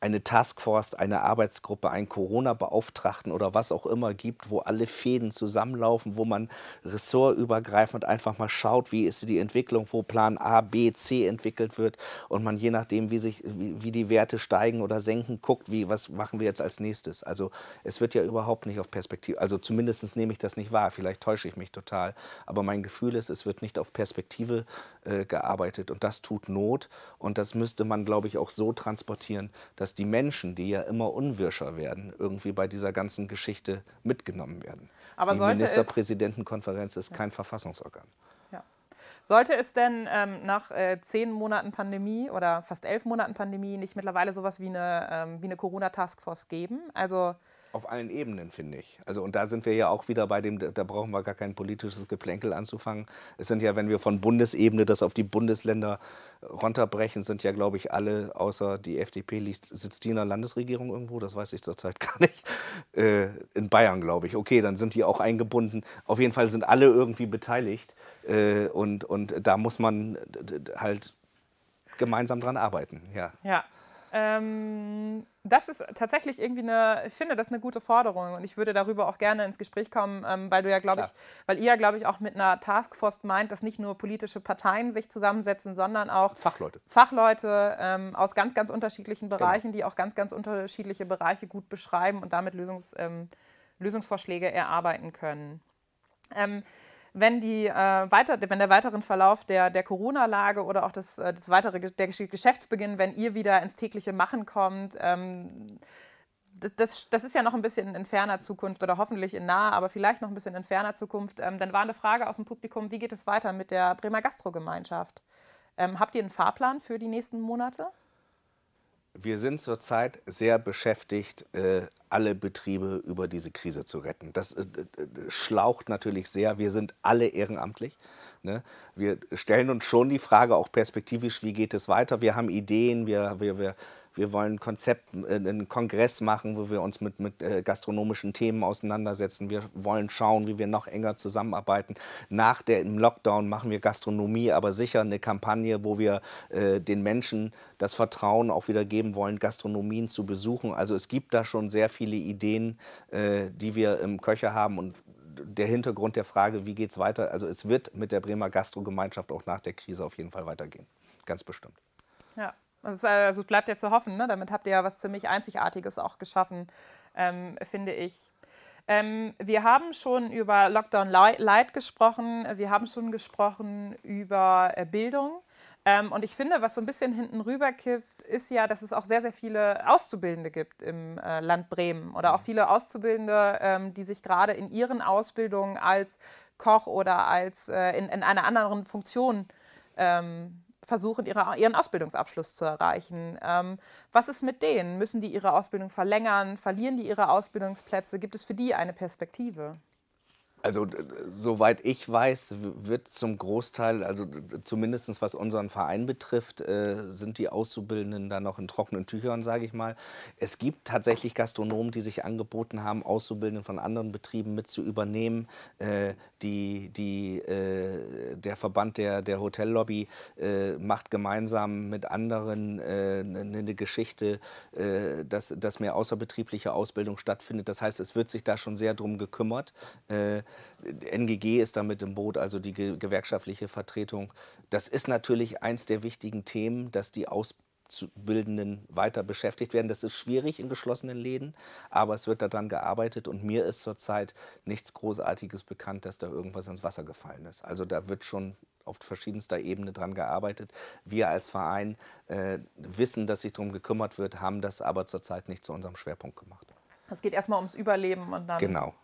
eine Taskforce, eine Arbeitsgruppe, einen Corona-Beauftragten oder was auch immer gibt, wo alle Fäden zusammenlaufen, wo man ressortübergreifend einfach mal schaut, wie ist die Entwicklung, wo Plan A, B, C entwickelt wird und man je nachdem, wie, sich, wie, wie die Werte steigen oder senken, guckt, wie, was machen wir jetzt als nächstes. Also es wird ja überhaupt nicht auf Perspektive, also zumindest nehme ich das nicht wahr, vielleicht täusche ich mich total, aber mein Gefühl ist, es wird nicht auf Perspektive äh, gearbeitet und das tut Not und das müsste man, glaube ich, auch so transportieren, dass dass die Menschen, die ja immer unwirscher werden, irgendwie bei dieser ganzen Geschichte mitgenommen werden. Aber die Ministerpräsidentenkonferenz ist kein Verfassungsorgan. Ja. Sollte es denn ähm, nach äh, zehn Monaten Pandemie oder fast elf Monaten Pandemie nicht mittlerweile sowas wie eine, ähm, wie eine Corona-Taskforce geben? Also auf allen Ebenen, finde ich. Also, und da sind wir ja auch wieder bei dem, da brauchen wir gar kein politisches Geplänkel anzufangen. Es sind ja, wenn wir von Bundesebene das auf die Bundesländer runterbrechen, sind ja, glaube ich, alle, außer die FDP, sitzt die in der Landesregierung irgendwo, das weiß ich zurzeit gar nicht. Äh, in Bayern, glaube ich. Okay, dann sind die auch eingebunden. Auf jeden Fall sind alle irgendwie beteiligt. Äh, und, und da muss man halt gemeinsam dran arbeiten. Ja. ja. Ähm, das ist tatsächlich irgendwie eine, ich finde das eine gute Forderung und ich würde darüber auch gerne ins Gespräch kommen, ähm, weil du ja, glaube ich, weil ihr ja, glaube ich, auch mit einer Taskforce meint, dass nicht nur politische Parteien sich zusammensetzen, sondern auch Fachleute, Fachleute ähm, aus ganz, ganz unterschiedlichen genau. Bereichen, genau. die auch ganz, ganz unterschiedliche Bereiche gut beschreiben und damit Lösungs, ähm, Lösungsvorschläge erarbeiten können. Wenn, die, äh, weiter, wenn der weiteren Verlauf der, der Corona-Lage oder auch das, äh, das weitere der Geschäftsbeginn, wenn ihr wieder ins tägliche Machen kommt, ähm, das, das, ist ja noch ein bisschen in ferner Zukunft oder hoffentlich in naher, aber vielleicht noch ein bisschen in ferner Zukunft. Ähm, dann war eine Frage aus dem Publikum, wie geht es weiter mit der Bremer Gastrogemeinschaft? Ähm, habt ihr einen Fahrplan für die nächsten Monate? Wir sind zurzeit sehr beschäftigt, äh, alle Betriebe über diese Krise zu retten. Das äh, schlaucht natürlich sehr. Wir sind alle ehrenamtlich. Ne? Wir stellen uns schon die Frage, auch perspektivisch, wie geht es weiter? Wir haben Ideen, wir, wir, wir wir wollen Konzept, äh, einen Kongress machen, wo wir uns mit, mit äh, gastronomischen Themen auseinandersetzen. Wir wollen schauen, wie wir noch enger zusammenarbeiten. Nach dem Lockdown machen wir Gastronomie, aber sicher eine Kampagne, wo wir äh, den Menschen das Vertrauen auch wieder geben wollen, Gastronomien zu besuchen. Also es gibt da schon sehr viele Ideen, äh, die wir im Köcher haben und der Hintergrund der Frage, wie geht es weiter? Also es wird mit der Bremer Gastrogemeinschaft auch nach der Krise auf jeden Fall weitergehen. Ganz bestimmt. Ja, also, also bleibt ja zu hoffen, ne? damit habt ihr ja was ziemlich Einzigartiges auch geschaffen, ähm, finde ich. Ähm, wir haben schon über Lockdown Light gesprochen, wir haben schon gesprochen über äh, Bildung. Ähm, und ich finde, was so ein bisschen hinten rüber kippt, ist ja, dass es auch sehr, sehr viele Auszubildende gibt im äh, Land Bremen oder auch viele Auszubildende, ähm, die sich gerade in ihren Ausbildungen als Koch oder als äh, in, in einer anderen Funktion ähm, versuchen, ihre, ihren Ausbildungsabschluss zu erreichen. Ähm, was ist mit denen? Müssen die ihre Ausbildung verlängern? Verlieren die ihre Ausbildungsplätze? Gibt es für die eine Perspektive? Also soweit ich weiß, wird zum Großteil, also zumindest was unseren Verein betrifft, äh, sind die Auszubildenden da noch in trockenen Tüchern, sage ich mal. Es gibt tatsächlich Gastronomen, die sich angeboten haben, Auszubildende von anderen Betrieben mit zu übernehmen. Äh, die, die, äh, der Verband der, der Hotellobby macht gemeinsam mit anderen eine ne Geschichte, äh, dass, dass mehr außerbetriebliche Ausbildung stattfindet. Das heißt, es wird sich da schon sehr drum gekümmert. NGG ist da mit im Boot, also die gewerkschaftliche Vertretung. Das ist natürlich eins der wichtigen Themen, dass die Ausbildung Auszubildenden weiter beschäftigt werden. Das ist schwierig in geschlossenen Läden, aber es wird daran gearbeitet und mir ist zurzeit nichts Großartiges bekannt, dass da irgendwas ins Wasser gefallen ist. Also da wird schon auf verschiedenster Ebene dran gearbeitet. Wir als Verein äh, wissen, dass sich darum gekümmert wird, haben das aber zurzeit nicht zu unserem Schwerpunkt gemacht. Es geht erstmal ums Überleben und dann. Genau.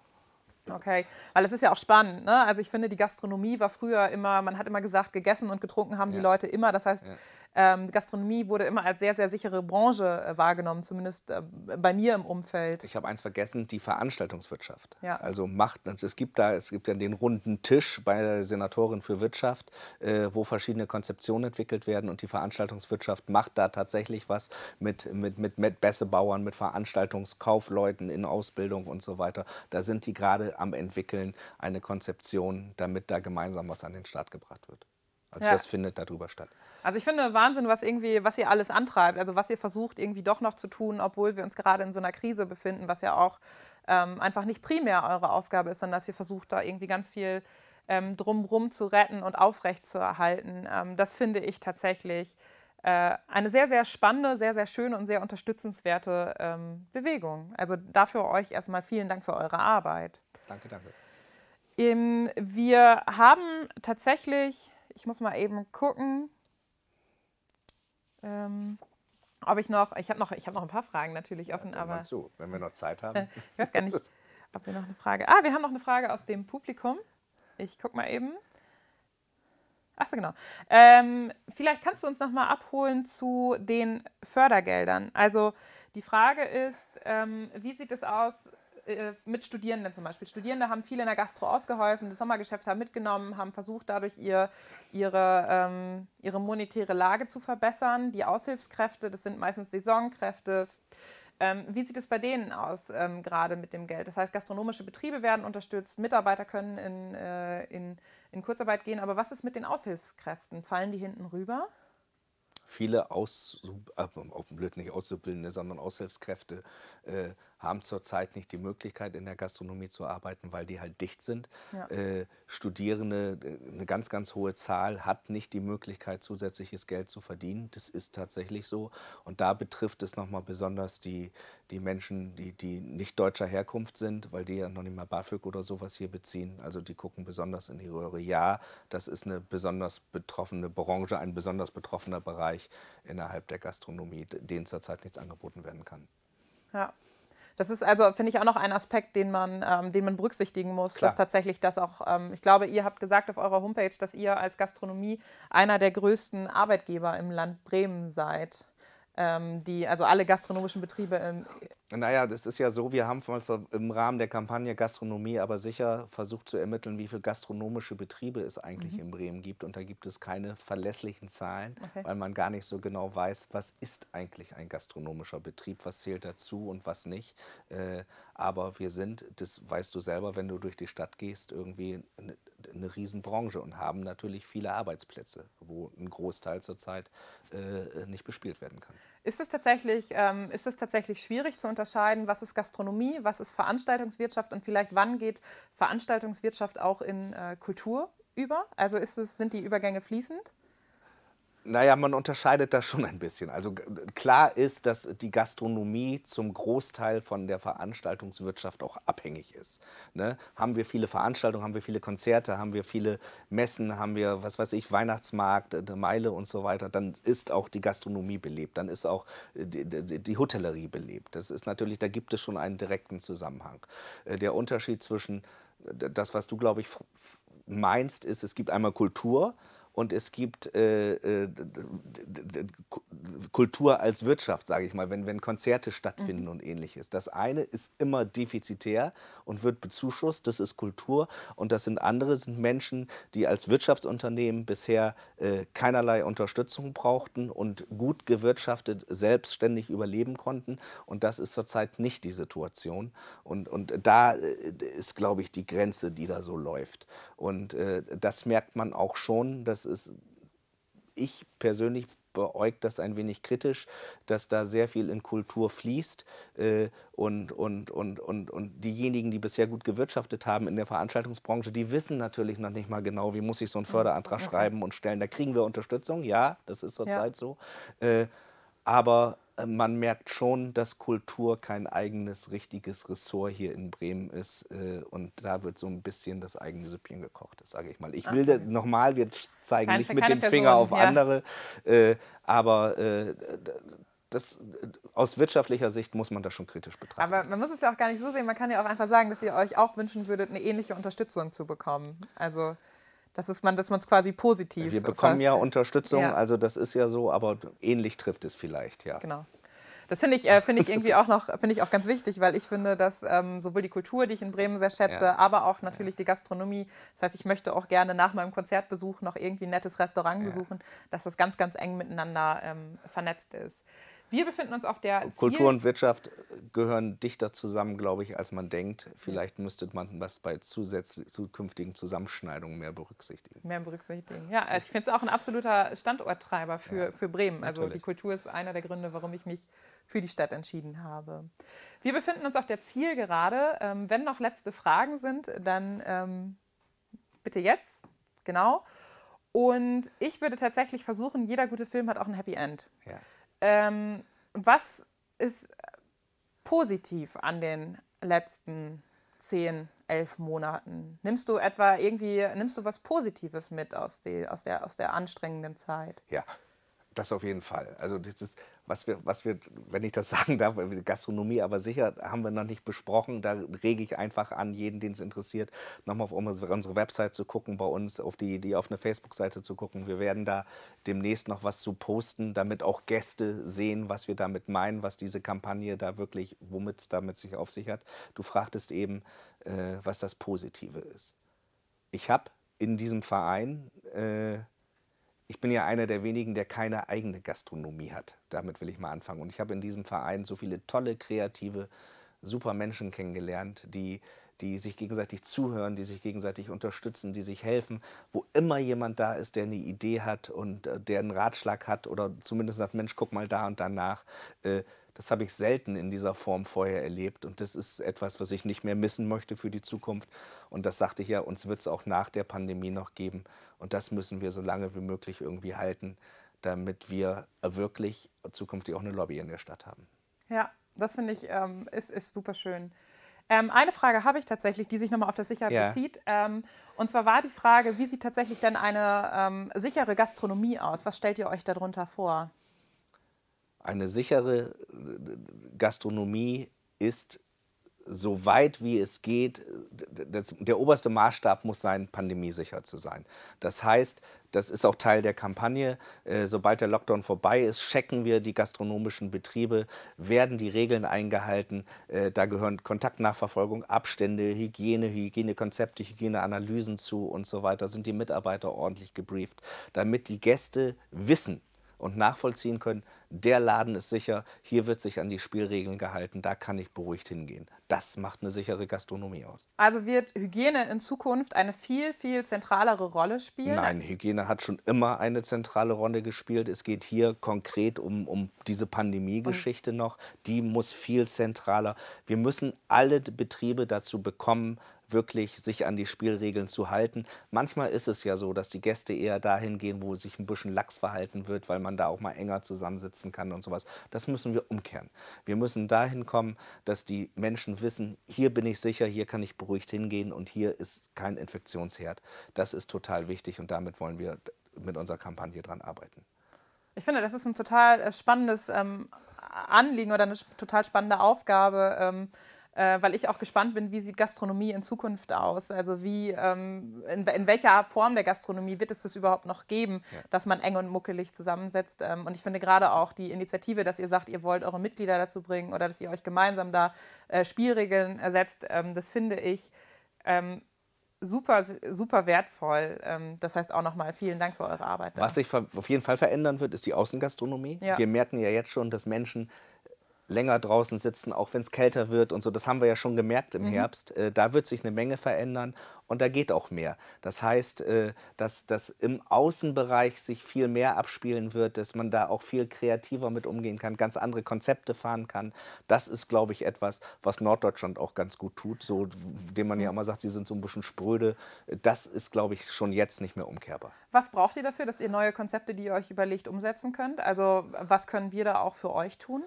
Okay, weil es ist ja auch spannend. Ne? Also ich finde, die Gastronomie war früher immer, man hat immer gesagt, gegessen und getrunken haben ja. die Leute immer. Das heißt, ja. Ähm, Gastronomie wurde immer als sehr, sehr sichere Branche äh, wahrgenommen, zumindest äh, bei mir im Umfeld. Ich habe eins vergessen, die Veranstaltungswirtschaft. Ja. Also macht, also es gibt da, es gibt ja den runden Tisch bei der Senatorin für Wirtschaft, äh, wo verschiedene Konzeptionen entwickelt werden und die Veranstaltungswirtschaft macht da tatsächlich was mit, mit, mit, mit Bässebauern, mit Veranstaltungskaufleuten in Ausbildung und so weiter. Da sind die gerade am entwickeln, eine Konzeption, damit da gemeinsam was an den Start gebracht wird. Also ja. das findet darüber statt. Also ich finde Wahnsinn, was irgendwie, was ihr alles antreibt, also was ihr versucht irgendwie doch noch zu tun, obwohl wir uns gerade in so einer Krise befinden, was ja auch ähm, einfach nicht primär eure Aufgabe ist, sondern dass ihr versucht, da irgendwie ganz viel ähm, drumrum zu retten und aufrecht zu erhalten. Ähm, das finde ich tatsächlich äh, eine sehr, sehr spannende, sehr, sehr schöne und sehr unterstützenswerte ähm, Bewegung. Also dafür euch erstmal vielen Dank für eure Arbeit. Danke, danke. Ähm, wir haben tatsächlich, ich muss mal eben gucken, ähm, ob ich noch, ich habe noch, hab noch ein paar Fragen natürlich offen, ja, aber. Zu, wenn wir noch Zeit haben. ich weiß gar nicht, ob wir noch eine Frage. Ah, wir haben noch eine Frage aus dem Publikum. Ich gucke mal eben. Achso, genau. Ähm, vielleicht kannst du uns noch mal abholen zu den Fördergeldern. Also die Frage ist, ähm, wie sieht es aus? Äh, mit Studierenden zum Beispiel. Studierende haben viel in der Gastro ausgeholfen, das Sommergeschäft haben mitgenommen, haben versucht, dadurch ihr, ihre, ähm, ihre monetäre Lage zu verbessern. Die Aushilfskräfte, das sind meistens Saisonkräfte. Ähm, wie sieht es bei denen aus, ähm, gerade mit dem Geld? Das heißt, gastronomische Betriebe werden unterstützt, Mitarbeiter können in, äh, in, in Kurzarbeit gehen, aber was ist mit den Aushilfskräften? Fallen die hinten rüber? Viele Aus, äh, blöd nicht Auszubildende, sondern Aushilfskräfte äh, haben zurzeit nicht die Möglichkeit, in der Gastronomie zu arbeiten, weil die halt dicht sind. Ja. Äh, Studierende, äh, eine ganz, ganz hohe Zahl, hat nicht die Möglichkeit, zusätzliches Geld zu verdienen. Das ist tatsächlich so. Und da betrifft es nochmal besonders die, die Menschen, die, die nicht deutscher Herkunft sind, weil die ja noch nicht mal BAföG oder sowas hier beziehen. Also die gucken besonders in die Röhre. Ja, das ist eine besonders betroffene Branche, ein besonders betroffener Bereich innerhalb der Gastronomie, denen zurzeit nichts angeboten werden kann. Ja, das ist also, finde ich, auch noch ein Aspekt, den man, ähm, den man berücksichtigen muss, Klar. dass tatsächlich das auch, ähm, ich glaube, ihr habt gesagt auf eurer Homepage, dass ihr als Gastronomie einer der größten Arbeitgeber im Land Bremen seid die, also alle gastronomischen Betriebe. Ähm, naja, das ist ja so, wir haben im Rahmen der Kampagne Gastronomie aber sicher versucht zu ermitteln, wie viele gastronomische Betriebe es eigentlich mhm. in Bremen gibt. Und da gibt es keine verlässlichen Zahlen, okay. weil man gar nicht so genau weiß, was ist eigentlich ein gastronomischer Betrieb, was zählt dazu und was nicht. Äh, aber wir sind, das weißt du selber, wenn du durch die Stadt gehst, irgendwie eine, Riesenbranche und haben natürlich viele Arbeitsplätze, wo ein Großteil zurzeit äh, nicht bespielt werden kann. Ist es, tatsächlich, ähm, ist es tatsächlich schwierig zu unterscheiden, was ist Gastronomie, was ist Veranstaltungswirtschaft und vielleicht wann geht Veranstaltungswirtschaft auch in äh, Kultur über? Also es, sind die Übergänge fließend? Naja, man unterscheidet da schon ein bisschen. Also klar ist, dass die Gastronomie zum Großteil von der Veranstaltungswirtschaft auch abhängig ist. Ne? Haben wir viele Veranstaltungen, haben wir viele Konzerte, haben wir viele Messen, haben wir, was weiß ich, Weihnachtsmarkt, äh, Meile und so weiter, dann ist auch die Gastronomie belebt, dann ist auch äh, die, die, die Hotellerie belebt. Das ist natürlich, da gibt es schon einen direkten Zusammenhang. Äh, der Unterschied zwischen das, was du, glaube ich, meinst, ist, es gibt einmal Kultur, und es gibt äh, äh, Kultur als Wirtschaft, sage ich mal, wenn, wenn Konzerte stattfinden mhm. und ähnliches. Das eine ist immer defizitär und wird bezuschusst, das ist Kultur. Und das sind andere, sind Menschen, die als Wirtschaftsunternehmen bisher äh, keinerlei Unterstützung brauchten und gut gewirtschaftet selbstständig überleben konnten. Und das ist zurzeit nicht die Situation. Und, und da äh, ist, glaube ich, die Grenze, die da so läuft. Und äh, das merkt man auch schon, dass ist, ich persönlich beäugt das ein wenig kritisch, dass da sehr viel in Kultur fließt äh, und, und, und, und, und diejenigen, die bisher gut gewirtschaftet haben in der Veranstaltungsbranche, die wissen natürlich noch nicht mal genau, wie muss ich so einen Förderantrag okay. schreiben und stellen. Da kriegen wir Unterstützung, ja, das ist zurzeit ja. so. Äh, aber man merkt schon, dass Kultur kein eigenes richtiges Ressort hier in Bremen ist. Äh, und da wird so ein bisschen das eigene Süppchen gekocht, sage ich mal. Ich will okay. nochmal, wir zeigen Kein, nicht mit dem Person, Finger auf ja. andere, äh, aber äh, das, aus wirtschaftlicher Sicht muss man das schon kritisch betrachten. Aber man muss es ja auch gar nicht so sehen. Man kann ja auch einfach sagen, dass ihr euch auch wünschen würdet, eine ähnliche Unterstützung zu bekommen. Also das ist man, dass man es quasi positiv. Wir bekommen fasst. ja Unterstützung, ja. also das ist ja so, aber ähnlich trifft es vielleicht, ja. Genau. Das finde ich, äh, find ich irgendwie auch noch ich auch ganz wichtig, weil ich finde, dass ähm, sowohl die Kultur, die ich in Bremen sehr schätze, ja. aber auch natürlich ja. die Gastronomie. Das heißt, ich möchte auch gerne nach meinem Konzertbesuch noch irgendwie ein nettes Restaurant ja. besuchen, dass das ganz, ganz eng miteinander ähm, vernetzt ist. Wir befinden uns auf der Kultur Ziel und Wirtschaft gehören dichter zusammen, glaube ich, als man denkt. Vielleicht müsste man das bei zukünftigen Zusammenschneidungen mehr berücksichtigen. Mehr berücksichtigen. Ja, also ich finde es auch ein absoluter Standorttreiber für, ja, für Bremen. Also natürlich. die Kultur ist einer der Gründe, warum ich mich für die Stadt entschieden habe. Wir befinden uns auf der Zielgerade. Ähm, wenn noch letzte Fragen sind, dann ähm, bitte jetzt. Genau. Und ich würde tatsächlich versuchen, jeder gute Film hat auch ein Happy End. Ja. Ähm, was ist positiv an den letzten zehn, elf Monaten? Nimmst du etwa irgendwie, nimmst du was Positives mit aus, die, aus, der, aus der anstrengenden Zeit? Ja, das auf jeden Fall. Also das ist, was wir, was wir, wenn ich das sagen darf, Gastronomie, aber sicher haben wir noch nicht besprochen. Da rege ich einfach an, jeden, den es interessiert, nochmal auf unsere, Website zu gucken, bei uns auf die, die auf eine Facebook-Seite zu gucken. Wir werden da demnächst noch was zu posten, damit auch Gäste sehen, was wir damit meinen, was diese Kampagne da wirklich, womit es damit sich auf sich hat. Du fragtest eben, äh, was das Positive ist. Ich habe in diesem Verein äh, ich bin ja einer der wenigen, der keine eigene Gastronomie hat. Damit will ich mal anfangen. Und ich habe in diesem Verein so viele tolle, kreative, super Menschen kennengelernt, die, die sich gegenseitig zuhören, die sich gegenseitig unterstützen, die sich helfen. Wo immer jemand da ist, der eine Idee hat und äh, der einen Ratschlag hat oder zumindest sagt, Mensch, guck mal da und danach. Äh, das habe ich selten in dieser Form vorher erlebt und das ist etwas, was ich nicht mehr missen möchte für die Zukunft. Und das sagte ich ja, uns wird es auch nach der Pandemie noch geben und das müssen wir so lange wie möglich irgendwie halten, damit wir wirklich zukünftig auch eine Lobby in der Stadt haben. Ja, das finde ich ähm, ist, ist super schön. Ähm, eine Frage habe ich tatsächlich, die sich nochmal auf das Sicherheit ja. bezieht. Ähm, und zwar war die Frage, wie sieht tatsächlich denn eine ähm, sichere Gastronomie aus? Was stellt ihr euch darunter vor? Eine sichere Gastronomie ist so weit wie es geht, das, der oberste Maßstab muss sein, pandemiesicher zu sein. Das heißt, das ist auch Teil der Kampagne. Äh, sobald der Lockdown vorbei ist, checken wir die gastronomischen Betriebe, werden die Regeln eingehalten. Äh, da gehören Kontaktnachverfolgung, Abstände, Hygiene, Hygienekonzepte, Hygieneanalysen zu und so weiter. Sind die Mitarbeiter ordentlich gebrieft, damit die Gäste wissen, und nachvollziehen können, der Laden ist sicher, hier wird sich an die Spielregeln gehalten, da kann ich beruhigt hingehen. Das macht eine sichere Gastronomie aus. Also wird Hygiene in Zukunft eine viel, viel zentralere Rolle spielen? Nein, Hygiene hat schon immer eine zentrale Rolle gespielt. Es geht hier konkret um, um diese Pandemie-Geschichte noch. Die muss viel zentraler. Wir müssen alle Betriebe dazu bekommen, wirklich sich an die Spielregeln zu halten. Manchmal ist es ja so, dass die Gäste eher dahin gehen, wo sich ein bisschen lax verhalten wird, weil man da auch mal enger zusammensitzen kann und sowas. Das müssen wir umkehren. Wir müssen dahin kommen, dass die Menschen wissen, hier bin ich sicher, hier kann ich beruhigt hingehen und hier ist kein Infektionsherd. Das ist total wichtig und damit wollen wir mit unserer Kampagne dran arbeiten. Ich finde, das ist ein total äh, spannendes ähm, Anliegen oder eine total spannende Aufgabe. Ähm, äh, weil ich auch gespannt bin, wie sieht Gastronomie in Zukunft aus? Also wie, ähm, in, in, welcher Form der Gastronomie wird es das überhaupt noch geben, ja. dass man eng und muckelig zusammensetzt? Ähm, und ich finde gerade auch die Initiative, dass ihr sagt, ihr wollt eure Mitglieder dazu bringen oder dass ihr euch gemeinsam da äh, Spielregeln ersetzt, ähm, das finde ich ähm, super, super wertvoll. Ähm, das heißt auch nochmal vielen Dank für eure Arbeit. Was sich auf jeden Fall verändern wird, ist die Außengastronomie. Ja. Wir merken ja jetzt schon, dass Menschen länger draußen sitzen, auch wenn es kälter wird und so. Das haben wir ja schon gemerkt im mhm. Herbst. Äh, da wird sich eine Menge verändern und da geht auch mehr. Das heißt, äh, dass, dass im Außenbereich sich viel mehr abspielen wird, dass man da auch viel kreativer mit umgehen kann, ganz andere Konzepte fahren kann. Das ist, glaube ich, etwas, was Norddeutschland auch ganz gut tut, so, dem man ja immer sagt, sie sind so ein bisschen spröde. Das ist, glaube ich, schon jetzt nicht mehr umkehrbar. Was braucht ihr dafür, dass ihr neue Konzepte, die ihr euch überlegt, umsetzen könnt? Also was können wir da auch für euch tun?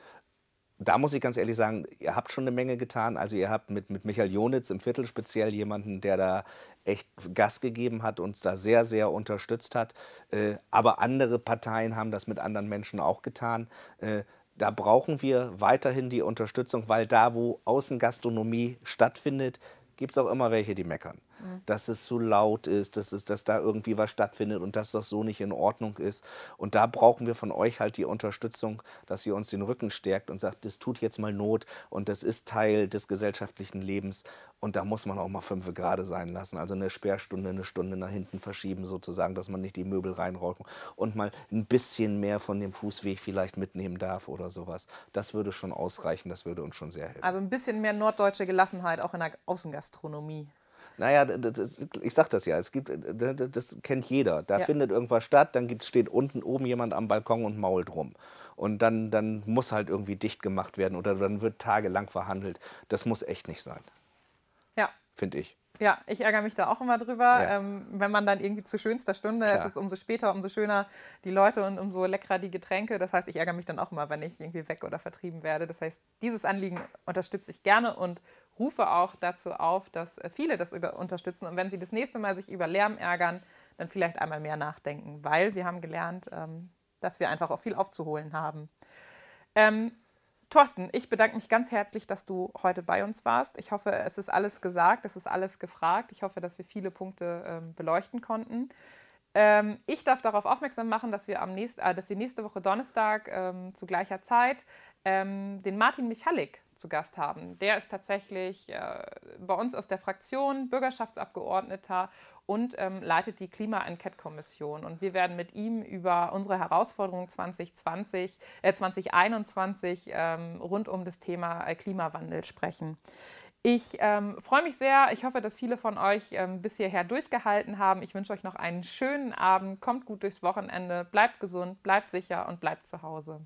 Da muss ich ganz ehrlich sagen, ihr habt schon eine Menge getan. Also ihr habt mit, mit Michael Jonitz im Viertel speziell jemanden, der da echt Gas gegeben hat, uns da sehr, sehr unterstützt hat. Äh, aber andere Parteien haben das mit anderen Menschen auch getan. Äh, da brauchen wir weiterhin die Unterstützung, weil da, wo Außengastronomie stattfindet, gibt es auch immer welche, die meckern dass es zu laut ist, dass, es, dass da irgendwie was stattfindet und dass das so nicht in Ordnung ist. Und da brauchen wir von euch halt die Unterstützung, dass ihr uns den Rücken stärkt und sagt, das tut jetzt mal Not und das ist Teil des gesellschaftlichen Lebens. Und da muss man auch mal fünf gerade sein lassen. Also eine Sperrstunde, eine Stunde nach hinten verschieben, sozusagen, dass man nicht die Möbel reinrollt und mal ein bisschen mehr von dem Fußweg vielleicht mitnehmen darf oder sowas. Das würde schon ausreichen, das würde uns schon sehr helfen. Also ein bisschen mehr norddeutsche Gelassenheit auch in der Außengastronomie. Naja, das, ich sag das ja, es gibt, das kennt jeder. Da ja. findet irgendwas statt, dann gibt, steht unten oben jemand am Balkon und mault rum. Und dann, dann muss halt irgendwie dicht gemacht werden oder dann wird tagelang verhandelt. Das muss echt nicht sein. Ja. Finde ich. Ja, ich ärgere mich da auch immer drüber. Ja. Ähm, wenn man dann irgendwie zu schönster Stunde, Klar. es ist umso später, umso schöner die Leute und umso leckerer die Getränke. Das heißt, ich ärgere mich dann auch immer, wenn ich irgendwie weg oder vertrieben werde. Das heißt, dieses Anliegen unterstütze ich gerne und rufe auch dazu auf, dass äh, viele das über unterstützen. Und wenn sie das nächste Mal sich über Lärm ärgern, dann vielleicht einmal mehr nachdenken, weil wir haben gelernt, ähm, dass wir einfach auch viel aufzuholen haben. Ähm, Thorsten, ich bedanke mich ganz herzlich, dass du heute bei uns warst. Ich hoffe, es ist alles gesagt, es ist alles gefragt. Ich hoffe, dass wir viele Punkte ähm, beleuchten konnten. Ähm, ich darf darauf aufmerksam machen, dass wir, am nächst, äh, dass wir nächste Woche Donnerstag ähm, zu gleicher Zeit ähm, den Martin Michalik zu Gast haben. Der ist tatsächlich äh, bei uns aus der Fraktion Bürgerschaftsabgeordneter und ähm, leitet die Klima-Enquete-Kommission. Und wir werden mit ihm über unsere Herausforderungen 2020, äh, 2021 ähm, rund um das Thema äh, Klimawandel sprechen. Ich ähm, freue mich sehr. Ich hoffe, dass viele von euch ähm, bis hierher durchgehalten haben. Ich wünsche euch noch einen schönen Abend. Kommt gut durchs Wochenende. Bleibt gesund, bleibt sicher und bleibt zu Hause.